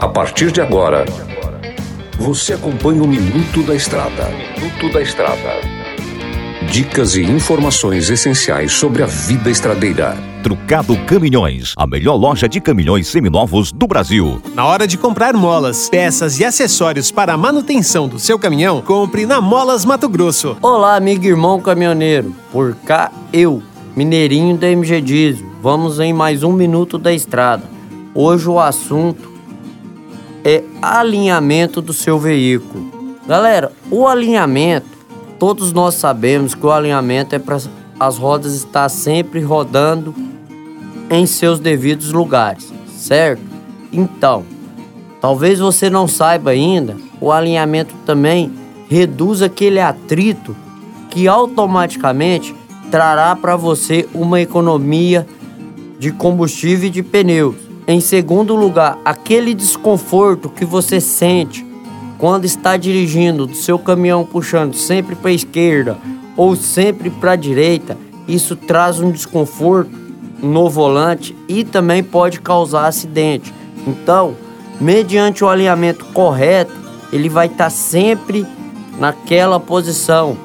A partir de agora, você acompanha o Minuto da Estrada. Minuto da Estrada. Dicas e informações essenciais sobre a vida estradeira. Trucado Caminhões, a melhor loja de caminhões seminovos do Brasil. Na hora de comprar molas, peças e acessórios para a manutenção do seu caminhão, compre na Molas Mato Grosso. Olá, amigo e irmão caminhoneiro. Por cá, eu, Mineirinho da MG Diesel. Vamos em mais um Minuto da Estrada. Hoje o assunto é alinhamento do seu veículo. Galera, o alinhamento, todos nós sabemos que o alinhamento é para as rodas estar sempre rodando em seus devidos lugares, certo? Então, talvez você não saiba ainda, o alinhamento também reduz aquele atrito que automaticamente trará para você uma economia de combustível e de pneus. Em segundo lugar, aquele desconforto que você sente quando está dirigindo do seu caminhão puxando sempre para a esquerda ou sempre para a direita, isso traz um desconforto no volante e também pode causar acidente. Então, mediante o alinhamento correto, ele vai estar tá sempre naquela posição.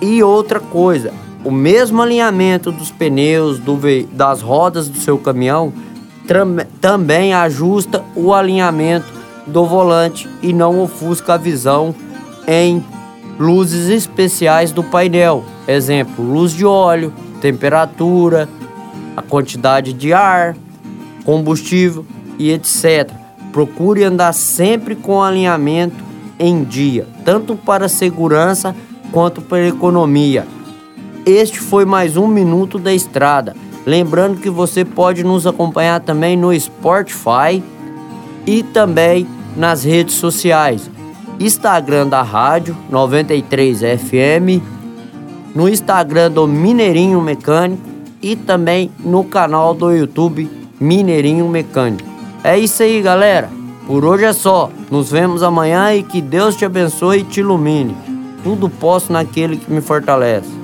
E outra coisa, o mesmo alinhamento dos pneus, do das rodas do seu caminhão, também ajusta o alinhamento do volante e não ofusca a visão em luzes especiais do painel. Exemplo, luz de óleo, temperatura, a quantidade de ar, combustível e etc. Procure andar sempre com alinhamento em dia, tanto para segurança quanto para economia. Este foi mais um Minuto da Estrada. Lembrando que você pode nos acompanhar também no Spotify e também nas redes sociais. Instagram da Rádio 93 FM, no Instagram do Mineirinho Mecânico e também no canal do YouTube Mineirinho Mecânico. É isso aí, galera. Por hoje é só. Nos vemos amanhã e que Deus te abençoe e te ilumine. Tudo posso naquele que me fortalece.